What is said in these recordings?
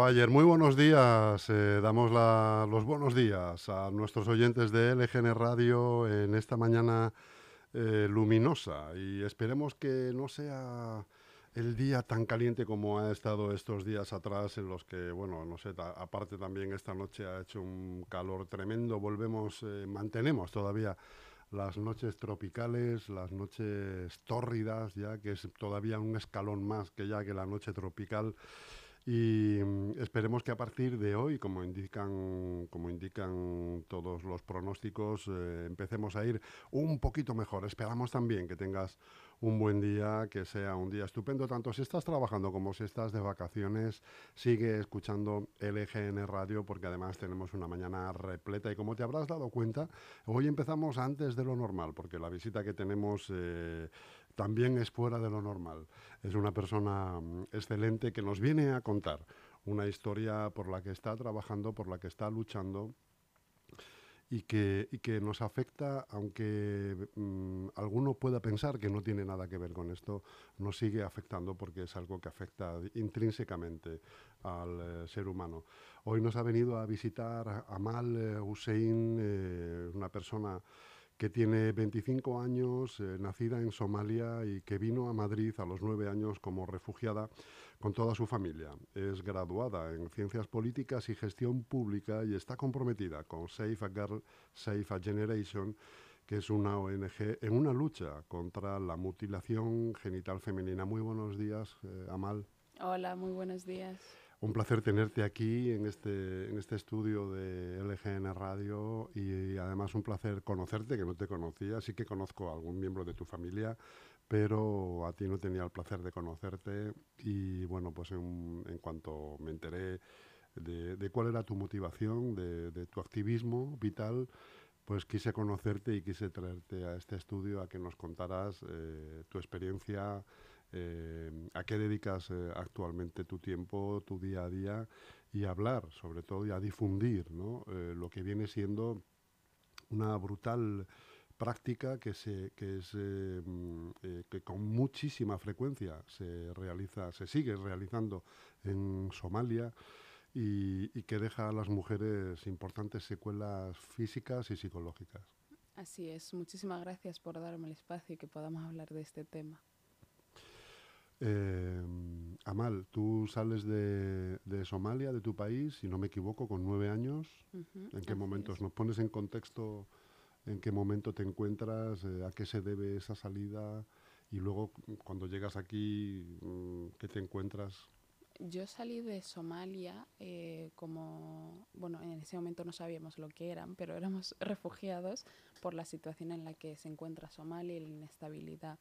Fire. Muy buenos días. eh, damos la- los buenos días a nuestros oyentes de LGN Radio en esta mañana eh, luminosa y esperemos que no sea el día tan caliente como ha estado estos días atrás en los que, bueno, no sé, aparte también esta noche ha hecho un calor tremendo. Volvemos, eh, mantenemos todavía las noches tropicales, las noches tórridas, ya que es todavía un escalón más que ya que la noche tropical. Y mm, esperemos que a partir de hoy, como indican, como indican todos los pronósticos, eh, empecemos a ir un poquito mejor. Esperamos también que tengas un buen día, que sea un día estupendo, tanto si estás trabajando como si estás de vacaciones. Sigue escuchando LGN Radio porque además tenemos una mañana repleta y como te habrás dado cuenta, hoy empezamos antes de lo normal porque la visita que tenemos eh, también es fuera de lo normal. Es una persona mm, excelente que nos viene a contar una historia por la que está trabajando, por la que está luchando y que, y que nos afecta, aunque mm, alguno pueda pensar que no tiene nada que ver con esto, nos sigue afectando porque es algo que afecta intrínsecamente al eh, ser humano. Hoy nos ha venido a visitar Amal eh, Hussein, eh, una persona que tiene 25 años, eh, nacida en Somalia y que vino a Madrid a los nueve años como refugiada con toda su familia. Es graduada en Ciencias Políticas y Gestión Pública y está comprometida con Save a Girl, Save a Generation, que es una ONG en una lucha contra la mutilación genital femenina. Muy buenos días, eh, Amal. Hola, muy buenos días. Un placer tenerte aquí en este, en este estudio de LGN Radio y, además un placer conocerte, que no te conocía. Sí que conozco a algún miembro de tu familia, pero a ti no tenía el placer de conocerte. Y bueno, pues en, cuanto me enteré de, cuál era tu motivación, de, de tu activismo vital, pues quise conocerte y quise traerte a este estudio a que nos contaras eh, tu experiencia, eh, a qué dedicas eh, actualmente tu tiempo, tu día a día y hablar, sobre todo, y a difundir ¿no? Eh, lo que viene siendo una brutal práctica que, se, que, es, mm, que con muchísima frecuencia se realiza, se sigue realizando en Somalia y, y que deja a las mujeres importantes secuelas físicas y psicológicas. Así es, muchísimas gracias por darme el espacio y que podamos hablar de este tema. Eh, Amal, tú sales de, de Somalia, de tu país, si no me equivoco, con nueve años. Ujú, ¿En qué momentos? es. ¿Nos pones en contexto en qué momento te encuentras, eh, a qué se debe esa salida y luego cu- cuando llegas aquí, mm, qué te encuentras? Yo salí de Somalia eh, como, bueno, en ese momento no sabíamos lo que eran, pero éramos refugiados por la situación en la que se encuentra Somalia y la inestabilidad.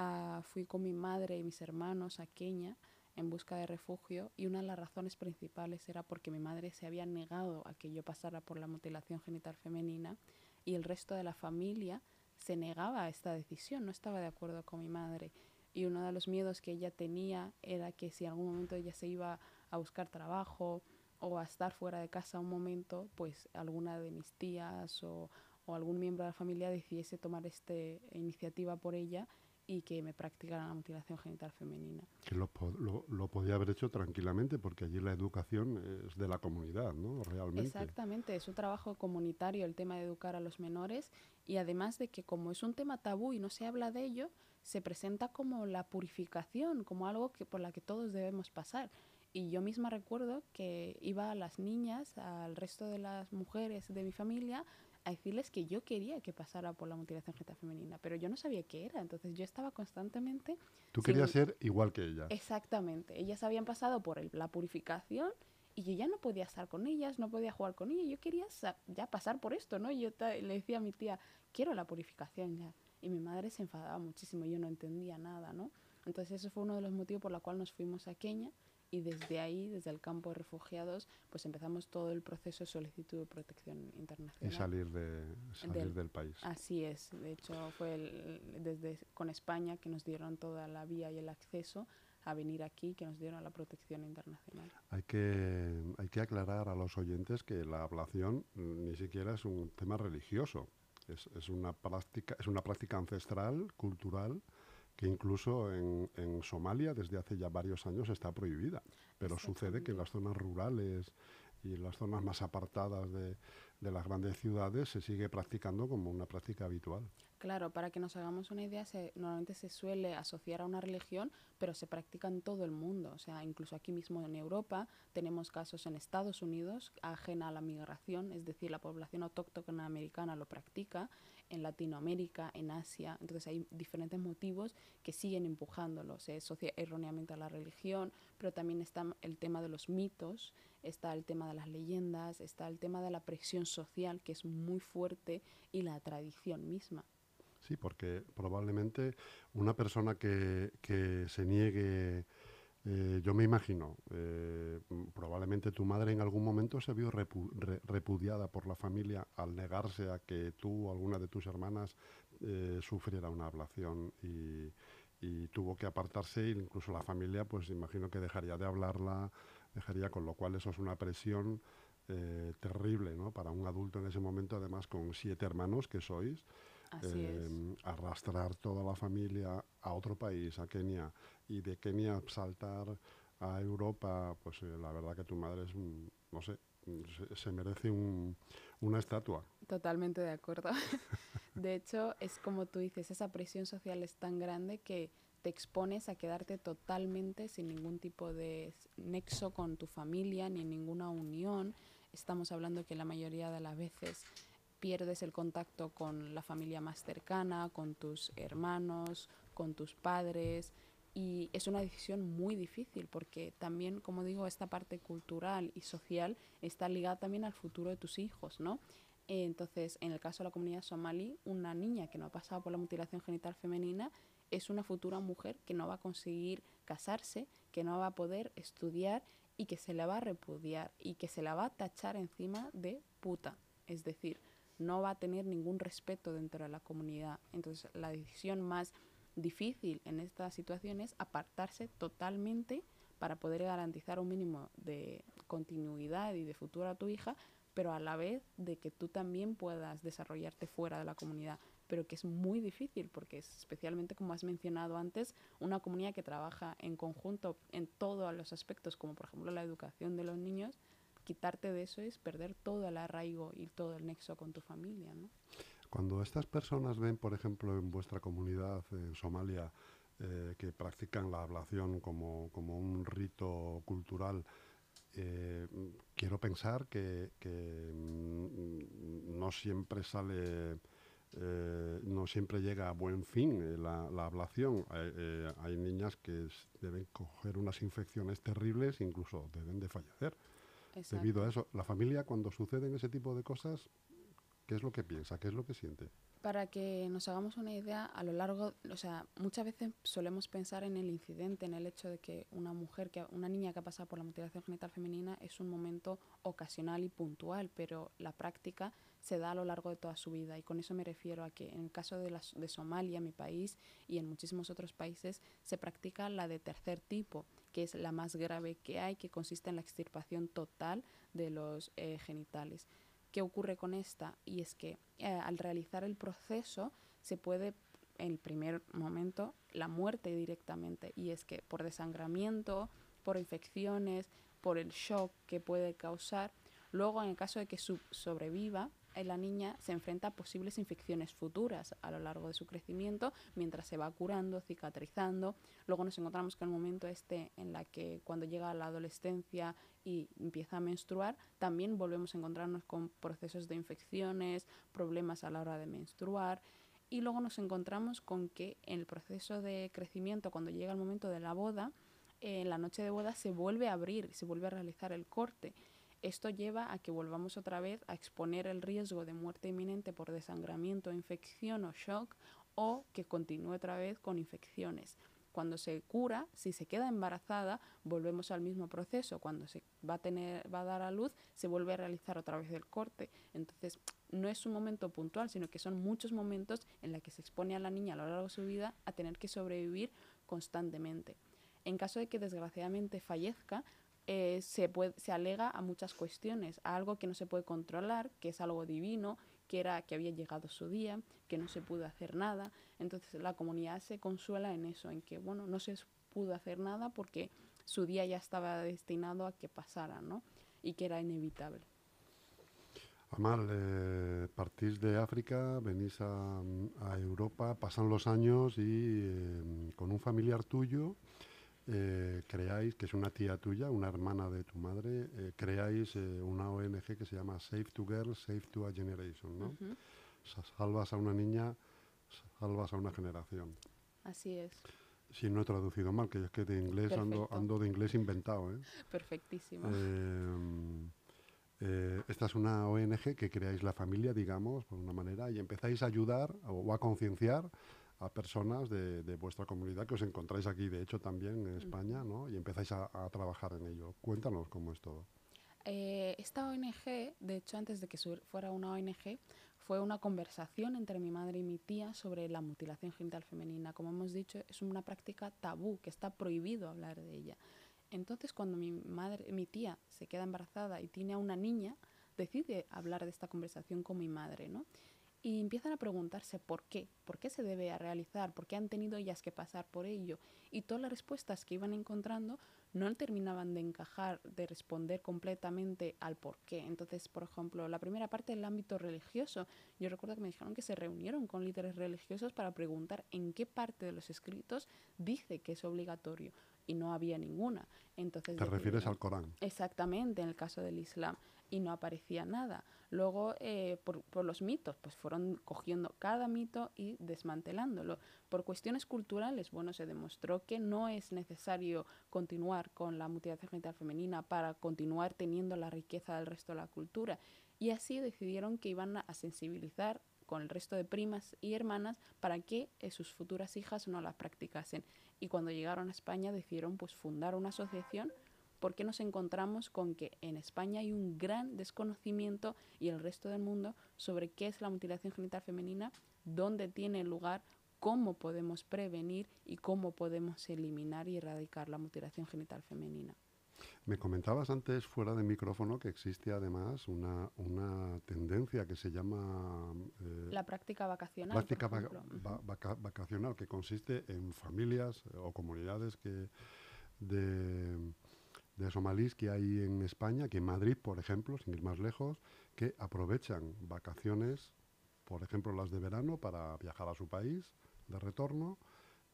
Ah, fui con mi madre y mis hermanos a Kenia en busca de refugio y una de las razones principales era porque mi madre se había negado a que yo pasara por la mutilación genital femenina y el resto de la familia se negaba a esta decisión, no estaba de acuerdo con mi madre. Y uno de los miedos que ella tenía era que si en algún momento ella se iba a buscar trabajo o a estar fuera de casa un momento, pues alguna de mis tías o, o algún miembro de la familia decidiese tomar esta iniciativa por ella y que me practicaran la mutilación genital femenina. Que lo, lo, lo podía haber hecho tranquilamente porque allí la educación es de la comunidad, ¿no? Realmente. Exactamente, es un trabajo comunitario el tema de educar a los menores y además de que como es un tema tabú y no se habla de ello, se presenta como la purificación, como algo que por la que todos debemos pasar. Y yo misma recuerdo que iba a las niñas, al resto de las mujeres de mi familia, a decirles que yo quería que pasara por la mutilación genital femenina, pero yo no sabía qué era. Entonces yo estaba constantemente... Tú sin- querías ser igual que ella. Exactamente. Ellas habían pasado por el- la purificación y yo ya no podía estar con ellas, no podía jugar con ellas. Yo quería ya pasar por esto, ¿no? Yo ta- le decía a mi tía, quiero la purificación ya. Y mi madre se enfadaba muchísimo, yo no entendía nada, ¿no? Entonces ese fue uno de los motivos por los cuales nos fuimos a Kenia y desde ahí, desde el campo de refugiados, pues empezamos todo el proceso de solicitud de protección Y internacional. salir, de, salir Del- del país. Así es, de hecho fue el- desde con España que nos dieron toda la vía y el acceso a venir aquí, que nos dieron la protección internacional. Hay que, hay que aclarar a los oyentes que la ablación ni siquiera es un tema religioso. Es, es una, práctica, es una práctica ancestral, cultural, que incluso en, Somalia desde hace ya varios años está prohibida. Pero sucede que en las zonas rurales y en las zonas más apartadas de, de las grandes ciudades se sigue practicando como una práctica habitual. Claro, para que nos hagamos una idea, se, normalmente se suele asociar a una religión, pero se practica en todo el mundo. O sea, incluso aquí mismo en Europa tenemos casos en Estados Unidos ajena a la migración, es decir, la población autóctona americana lo practica, en Latinoamérica, en Asia. Entonces hay diferentes motivos que siguen empujándolo. Se asocia erróneamente a la religión, pero también está el tema de los mitos, está el tema de las leyendas, está el tema de la presión social, que es muy fuerte, y la tradición misma. Sí, porque probablemente una persona que, que se niegue, eh, yo me imagino, eh, m- probablemente tu madre en algún momento se vio repu- re- repudiada por la familia al negarse a que tú o alguna de tus hermanas eh, sufriera una ablación y, tuvo que apartarse e incluso la familia pues imagino que dejaría de hablarla, dejaría, con lo cual eso es una presión terrible ¿no? para un adulto en ese momento, además con siete hermanos que sois. Eh, arrastrar toda la familia a otro país, a Kenia, y de Kenia saltar a Europa, pues eh, la verdad que tu madre es, un- no sé, se, se merece un- una estatua. Totalmente de acuerdo. De hecho, es como tú dices, esa presión social es tan grande que te expones a quedarte totalmente sin ningún tipo de nexo con tu familia ni ninguna unión. Estamos hablando que la mayoría de las veces pierdes el contacto con la familia más cercana, con tus hermanos, con tus padres. Y es una decisión muy difícil porque también, como digo, esta parte cultural y social está ligada también al futuro de tus hijos, ¿no? Entonces, en el caso de la comunidad somalí, una niña que no ha pasado por la mutilación genital femenina es una futura mujer que no va a conseguir casarse, que no va a poder estudiar y que se la va a repudiar y que se la va a tachar encima de puta. Es decir, no va a tener ningún respeto dentro de la comunidad. Entonces, la decisión más difícil en esta situación es apartarse totalmente para poder garantizar un mínimo de continuidad y de futuro a tu hija, pero a la vez de que tú también puedas desarrollarte fuera de la comunidad, pero que es muy difícil porque es especialmente como has mencionado antes, una comunidad que trabaja en conjunto en todos los aspectos, como por ejemplo la educación de los niños, quitarte de eso es perder todo el arraigo y todo el nexo con tu familia. Cuando estas personas ven, por ejemplo, en vuestra comunidad en Somalia, eh, que practican la ablación como, como un rito cultural, eh, quiero pensar que, mm, no siempre sale, eh, no siempre llega a buen fin la, la ablación. Hay, niñas que deben coger unas infecciones terribles, incluso deben de fallecer debido a eso. La familia, cuando suceden ese tipo de cosas, ¿qué es lo que piensa? ¿Qué es lo que siente? Para que nos hagamos una idea, a lo largo, o sea, muchas veces solemos pensar en el incidente, en el hecho de que una mujer, que una niña que ha pasado por la mutilación genital femenina es un momento ocasional y puntual, pero la práctica se da a lo largo de toda su vida y con eso me refiero a que en el caso de, las, de Somalia, mi país, y en muchísimos otros países se practica la de tercer tipo, que es la más grave que hay, que consiste en la extirpación total de los eh, genitales. ¿Qué ocurre con esta? Y es que eh, al realizar el proceso se puede, en el primer momento, la muerte directamente. Y es que por desangramiento, por infecciones, por el shock que puede causar, luego en el caso de que sobreviva, eh, la niña se enfrenta a posibles infecciones futuras a lo largo de su crecimiento mientras se va curando, cicatrizando. Luego nos encontramos con el momento este en la que cuando llega a la adolescencia y empieza a menstruar, también volvemos a encontrarnos con procesos de infecciones, problemas a la hora de menstruar. Y luego nos encontramos con que en el proceso de crecimiento, cuando llega el momento de la boda, eh, en la noche de boda se vuelve a abrir, se vuelve a realizar el corte. Esto lleva a que volvamos otra vez a exponer el riesgo de muerte inminente por desangramiento, infección o shock o que continúe otra vez con infecciones. Cuando se cura, si se queda embarazada, volvemos al mismo proceso. Cuando se va a tener, va a dar a luz, se vuelve a realizar otra vez el corte. Entonces, no es un momento puntual, sino que son muchos momentos en los que se expone a la niña a lo largo de su vida a tener que sobrevivir constantemente. En caso de que desgraciadamente fallezca, eh, se, se alega a muchas cuestiones, a algo que no se puede controlar, que es algo divino, que era que había llegado su día, que no se pudo hacer nada. Entonces la comunidad se consuela en eso, en que bueno, no se pudo hacer nada porque su día ya estaba destinado a que pasara, ¿no? Y que era inevitable. Amal, eh, partís de África, venís a, a Europa, pasan los años y eh, con un familiar tuyo eh, creáis, que es una tía tuya, una hermana de tu madre, eh, creáis eh, una ONG que se llama Save to Girls, Save to a Generation, ¿no? Salvas a una niña, salvas a una generación. Así es, Si no he traducido mal, que es que de inglés ando, de inglés inventado, ¿eh? perfectísimo. Eh, esta es una ONG que creáis la familia, digamos, por una manera, y empezáis a ayudar o a concienciar a personas de, de vuestra comunidad que os encontráis aquí, de hecho, también en España, ¿no? Y empezáis a, a trabajar en ello. Cuéntanos cómo es todo. Eh, esta ONG, de hecho, antes de que fuera una ONG, fue una conversación entre mi madre y mi tía sobre la mutilación genital femenina. Como hemos dicho, es una práctica tabú, que está prohibido hablar de ella. Entonces, cuando mi madre, mi tía se queda embarazada y tiene a una niña, decide hablar de esta conversación con mi madre, ¿no? Y empiezan a preguntarse por qué, por qué se debe a realizar, por qué han tenido ellas que pasar por ello. Y todas las respuestas que iban encontrando no terminaban de encajar, de responder completamente al por qué. Entonces, por ejemplo, la primera parte del ámbito religioso, yo recuerdo que me dijeron que se reunieron con líderes religiosos para preguntar en qué parte de los escritos dice que es obligatorio y no había ninguna. Entonces Te refieres al Corán. Exactamente, en el caso del Islam. Y no aparecía nada. Luego, eh, por, por los mitos, pues fueron cogiendo cada mito y desmantelándolo. Por cuestiones culturales, bueno, se demostró que no es necesario continuar con la mutilación genital femenina para continuar teniendo la riqueza del resto de la cultura. Y así decidieron que iban a sensibilizar con el resto de primas y hermanas para que eh, sus futuras hijas no la practicasen. Y cuando llegaron a España decidieron pues fundar una asociación porque nos encontramos con que en España hay un gran desconocimiento y el resto del mundo sobre qué es la mutilación genital femenina, dónde tiene lugar, cómo podemos prevenir y cómo podemos eliminar y erradicar la mutilación genital femenina. Me comentabas antes, fuera de micrófono, que existe además una, una tendencia que se llama eh, La práctica vacacional. práctica va- vaca- vacacional, que consiste en familias eh, o comunidades que de, de somalíes que hay en España, que en Madrid, por ejemplo, sin ir más lejos, que aprovechan vacaciones, por ejemplo las de verano, para viajar a su país de retorno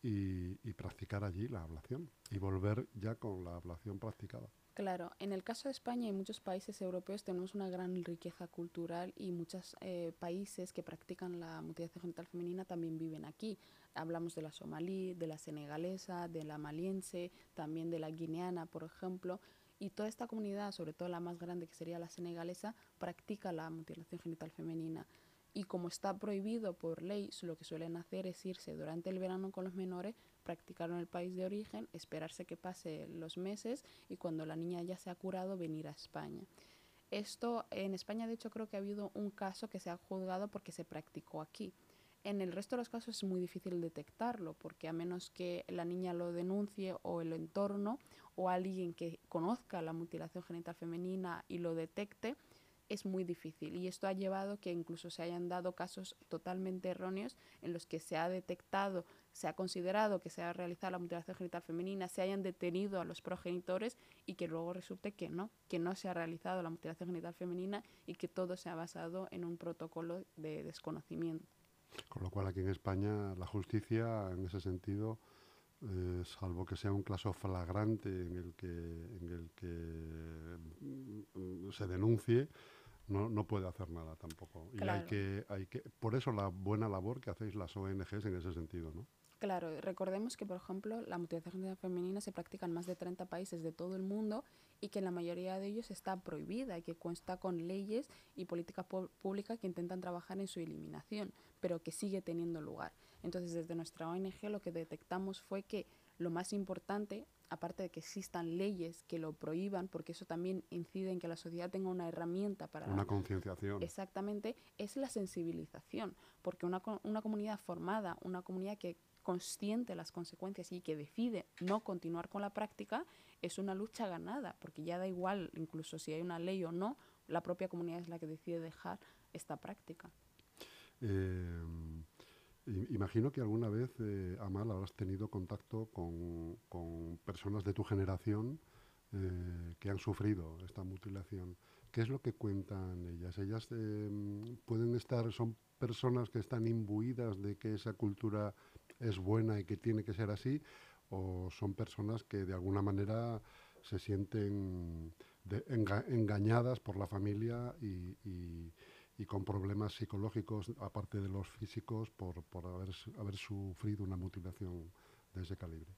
y, y practicar allí la ablación y volver ya con la ablación practicada. Claro, en el caso de España y muchos países europeos tenemos una gran riqueza cultural y muchos eh, países que practican la mutilación genital femenina también viven aquí. Hablamos de la somalí, de la senegalesa, de la maliense, también de la guineana, por ejemplo. Y toda esta comunidad, sobre todo la más grande que sería la senegalesa, practica la mutilación genital femenina. Y como está prohibido por ley, lo que suelen hacer es irse durante el verano con los menores, practicarlo en el país de origen, esperarse que pase los meses y cuando la niña ya se ha curado venir a España. Esto en España, de hecho, creo que ha habido un caso que se ha juzgado porque se practicó aquí. En el resto de los casos es muy difícil detectarlo porque a menos que la niña lo denuncie o el entorno o alguien que conozca la mutilación genital femenina y lo detecte, es muy difícil y esto ha llevado que incluso se hayan dado casos totalmente erróneos en los que se ha detectado se ha considerado que se ha realizado la mutilación genital femenina, se hayan detenido a los progenitores y que luego resulte que no, que no se ha realizado la mutilación genital femenina y que todo se ha basado en un protocolo de desconocimiento. Con lo cual aquí en España la justicia en ese sentido, eh, salvo que sea un caso flagrante en el que, en el que mm, se denuncie, no, no puede hacer nada tampoco. Y hay que, hay que, por eso la buena labor que hacéis las ONGs en ese sentido, ¿no? Claro, recordemos que, por ejemplo, la mutilación femenina se practica en más de 30 países de todo el mundo y que en la mayoría de ellos está prohibida y que cuenta con leyes y políticas públicas que intentan trabajar en su eliminación, pero que sigue teniendo lugar. Entonces, desde nuestra ONG lo que detectamos fue que lo más importante, aparte de que existan leyes que lo prohíban, porque eso también incide en que la sociedad tenga una herramienta para Una concienciación. Exactamente, es la sensibilización, porque una, una comunidad formada, una comunidad que consciente las consecuencias y que decide no continuar con la práctica, es una lucha ganada, porque ya da igual incluso si hay una ley o no, la propia comunidad es la que decide dejar esta práctica. Eh, i- imagino que alguna vez, eh, Amal, habrás tenido contacto con, con personas de tu generación eh, que han sufrido esta mutilación. ¿Qué es lo que cuentan ellas? Ellas eh, pueden estar, son personas que están imbuidas de que esa cultura es buena y que tiene que ser así, o son personas que de alguna manera se sienten engañadas por la familia y- y con problemas psicológicos, aparte de los físicos, por, por haber, haber sufrido una mutilación de ese calibre.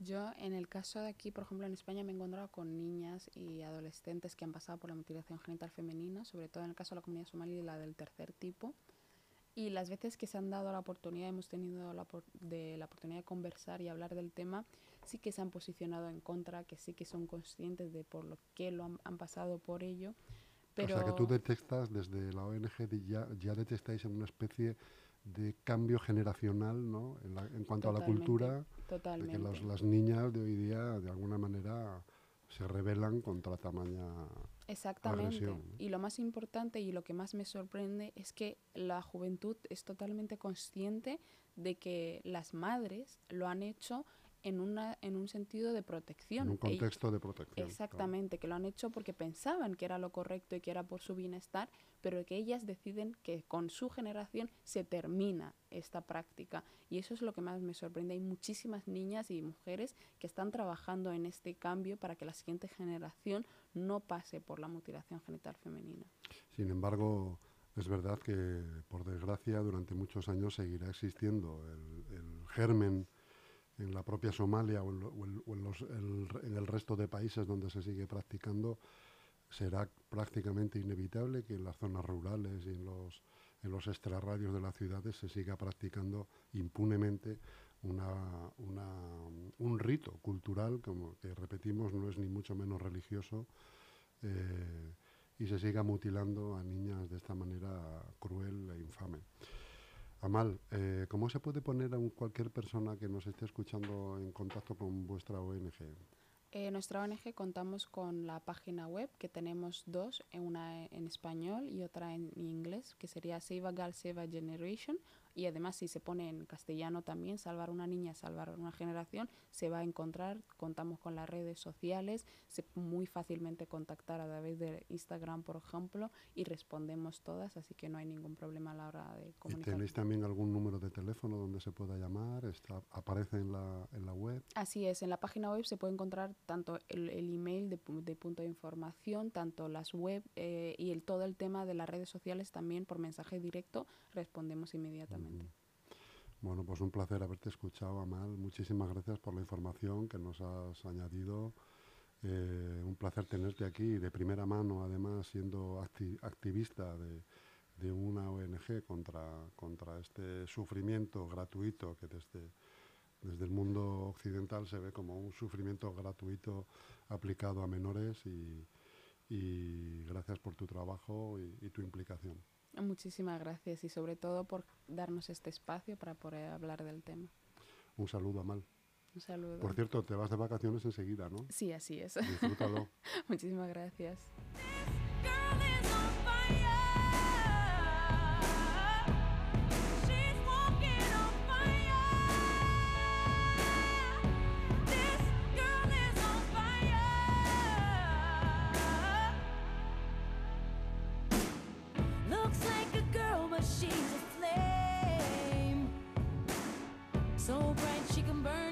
Yo, en el caso de aquí, por ejemplo, en España me he encontrado con niñas y adolescentes que han pasado por la mutilación genital femenina, sobre todo en el caso de la comunidad somalí, la del tercer tipo. Y las veces que se han dado la oportunidad, hemos tenido la, de, la oportunidad de conversar y hablar del tema, sí que se han posicionado en contra, que sí que son conscientes de por lo que lo han, han pasado por ello. Pero O sea que tú detectas desde la ONG, de ya, ya detectáis en una especie de cambio generacional ¿no? en, la- en cuanto a la Totalmente, cultura, de totalmente. que los- las niñas de hoy día de alguna manera se rebelan contra tamaña... Exactamente. agresión, ¿no? Y lo más importante y lo que más me sorprende es que la juventud es totalmente consciente de que las madres lo han hecho en, una, en un sentido de protección. En un contexto de protección. claro. Exactamente, que lo han hecho porque pensaban que era lo correcto y que era por su bienestar, pero que ellas deciden que con su generación se termina esta práctica. Y eso es lo que más me sorprende. Hay muchísimas niñas y mujeres que están trabajando en este cambio para que la siguiente generación no pase por la mutilación genital femenina. Sin embargo, es verdad que, por desgracia, durante muchos años seguirá existiendo el, el germen en la propia Somalia o en, el resto de países donde se sigue practicando. Será prácticamente inevitable que en las zonas rurales y en los, en extrarradios de las ciudades se siga practicando impunemente un rito cultural, como que repetimos, no es ni mucho menos religioso, eh, y se siga mutilando a niñas de esta manera cruel e infame. Amal, eh, ¿cómo se puede poner a cualquier persona que nos esté escuchando en contacto con vuestra ONG? En nuestra ONG contamos con la página web, que tenemos dos, eh, una en español y otra en inglés, que sería Save a Girl, Generation. Y además, si se pone en castellano también, Salvar una niña, Salvar una generación, se va a encontrar. Contamos con las redes sociales, se muy fácilmente contactar a través de Instagram, por ejemplo, y respondemos todas, así que no hay ningún problema a la hora de ¿Y comunicar. tenéis también algún número de teléfono donde se pueda llamar? Está, ¿Aparece en la, en la web? Así es, en la página web se puede encontrar tanto el, el email de punto de información, tanto las web eh, y el, todo el tema de las redes sociales también por mensaje directo respondemos inmediatamente. Bueno, pues un placer haberte escuchado, Amal. Muchísimas gracias por la información que nos has añadido. Eh, un placer tenerte aquí de primera mano, además, siendo acti- activista de, una ONG contra, contra este sufrimiento gratuito que desde, desde el mundo occidental se ve como un sufrimiento gratuito aplicado a menores y, gracias por tu trabajo y tu implicación. Muchísimas gracias y sobre todo por darnos este espacio para poder hablar del tema. Un saludo, Amal. Un saludo. Por cierto, te vas de vacaciones enseguida, ¿no? Sí, así es. Disfrútalo. Muchísimas gracias. so bright she can burn